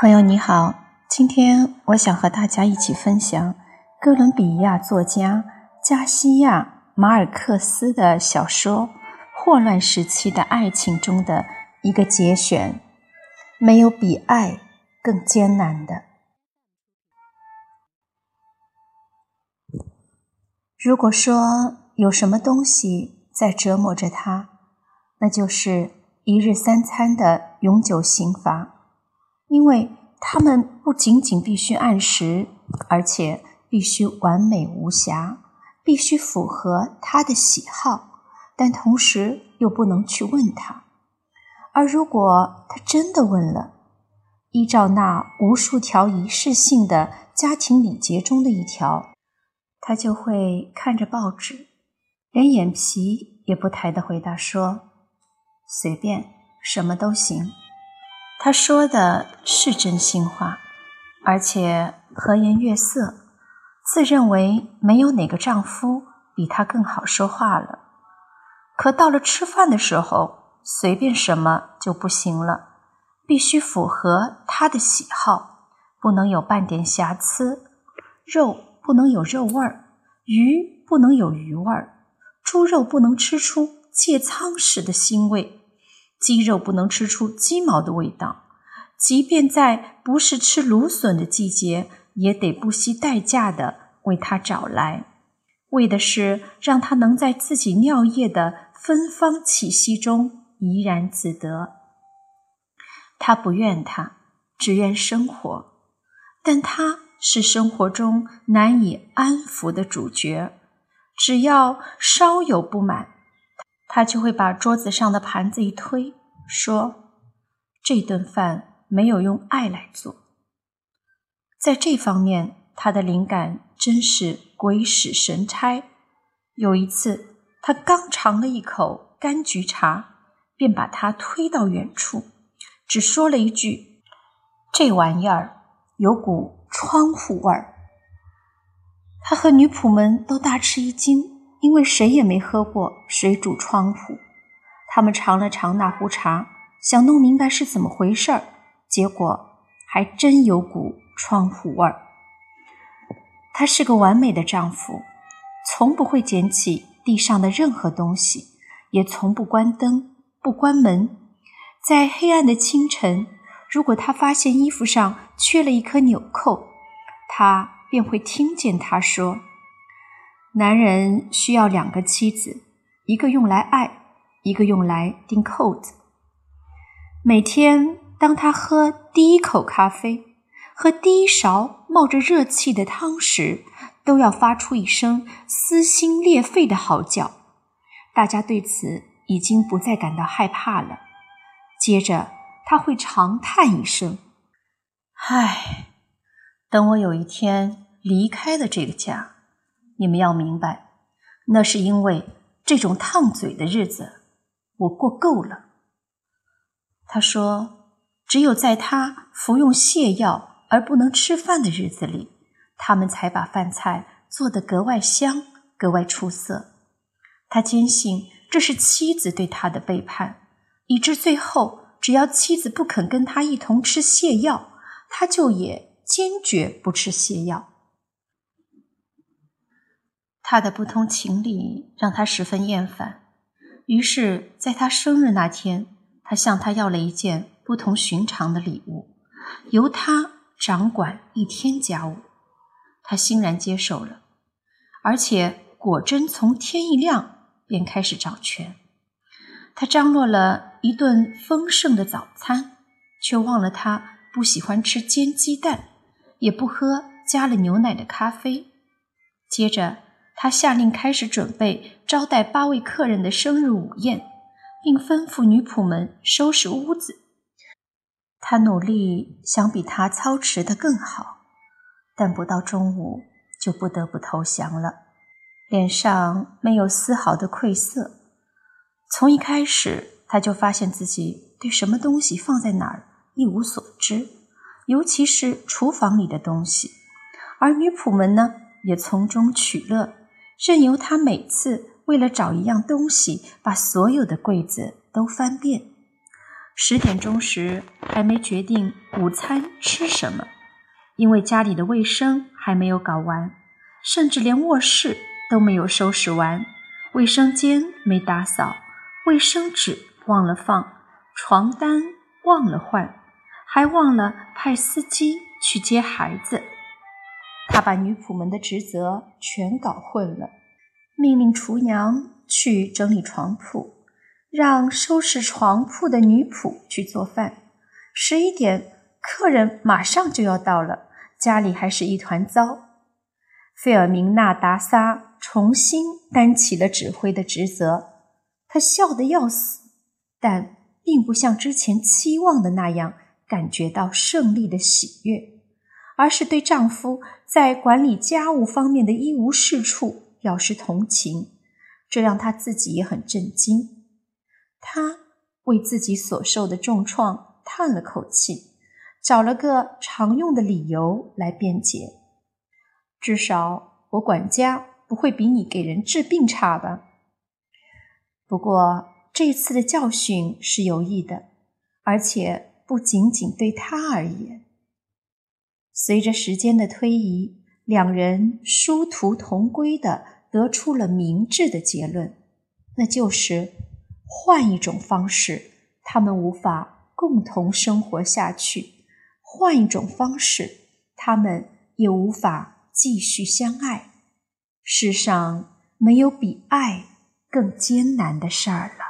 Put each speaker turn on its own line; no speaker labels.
朋友你好，今天我想和大家一起分享哥伦比亚作家加西亚·马尔克斯的小说《霍乱时期的爱情》中的一个节选：没有比爱更艰难的。如果说有什么东西在折磨着他，那就是一日三餐的永久刑罚。因为他们不仅仅必须按时，而且必须完美无瑕，必须符合他的喜好，但同时又不能去问他。而如果他真的问了，依照那无数条仪式性的家庭礼节中的一条，他就会看着报纸，连眼皮也不抬的回答说：“随便，什么都行。”他说的是真心话，而且和颜悦色，自认为没有哪个丈夫比她更好说话了。可到了吃饭的时候，随便什么就不行了，必须符合他的喜好，不能有半点瑕疵。肉不能有肉味儿，鱼不能有鱼味儿，猪肉不能吃出芥仓时的腥味。鸡肉不能吃出鸡毛的味道，即便在不是吃芦笋的季节，也得不惜代价的为它找来，为的是让它能在自己尿液的芬芳气息中怡然自得。他不怨他，只怨生活，但他是生活中难以安抚的主角。只要稍有不满。他就会把桌子上的盘子一推，说：“这顿饭没有用爱来做。”在这方面，他的灵感真是鬼使神差。有一次，他刚尝了一口柑橘茶，便把它推到远处，只说了一句：“这玩意儿有股窗户味儿。”他和女仆们都大吃一惊。因为谁也没喝过水煮窗户，他们尝了尝那壶茶，想弄明白是怎么回事儿，结果还真有股窗户味儿。他是个完美的丈夫，从不会捡起地上的任何东西，也从不关灯、不关门。在黑暗的清晨，如果他发现衣服上缺了一颗纽扣，他便会听见他说。男人需要两个妻子，一个用来爱，一个用来钉扣子。每天，当他喝第一口咖啡和第一勺冒着热气的汤时，都要发出一声撕心裂肺的嚎叫。大家对此已经不再感到害怕了。接着，他会长叹一声：“唉，等我有一天离开了这个家。”你们要明白，那是因为这种烫嘴的日子我过够了。他说：“只有在他服用泻药而不能吃饭的日子里，他们才把饭菜做得格外香、格外出色。”他坚信这是妻子对他的背叛，以致最后，只要妻子不肯跟他一同吃泻药，他就也坚决不吃泻药。他的不通情理让他十分厌烦，于是，在他生日那天，他向他要了一件不同寻常的礼物，由他掌管一天家务。他欣然接受了，而且果真从天一亮便开始掌权。他张罗了一顿丰盛的早餐，却忘了他不喜欢吃煎鸡蛋，也不喝加了牛奶的咖啡。接着。他下令开始准备招待八位客人的生日午宴，并吩咐女仆们收拾屋子。他努力想比他操持的更好，但不到中午就不得不投降了，脸上没有丝毫的愧色。从一开始，他就发现自己对什么东西放在哪儿一无所知，尤其是厨房里的东西，而女仆们呢，也从中取乐。任由他每次为了找一样东西，把所有的柜子都翻遍。十点钟时还没决定午餐吃什么，因为家里的卫生还没有搞完，甚至连卧室都没有收拾完，卫生间没打扫，卫生纸忘了放，床单忘了换，还忘了派司机去接孩子。他把女仆们的职责全搞混了，命令厨娘去整理床铺，让收拾床铺的女仆去做饭。十一点，客人马上就要到了，家里还是一团糟。费尔明娜·达萨重新担起了指挥的职责，他笑得要死，但并不像之前期望的那样感觉到胜利的喜悦。而是对丈夫在管理家务方面的一无是处表示同情，这让她自己也很震惊。她为自己所受的重创叹了口气，找了个常用的理由来辩解：“至少我管家不会比你给人治病差吧？不过这次的教训是有益的，而且不仅仅对他而言。”随着时间的推移，两人殊途同归的得出了明智的结论，那就是换一种方式，他们无法共同生活下去；换一种方式，他们也无法继续相爱。世上没有比爱更艰难的事儿了。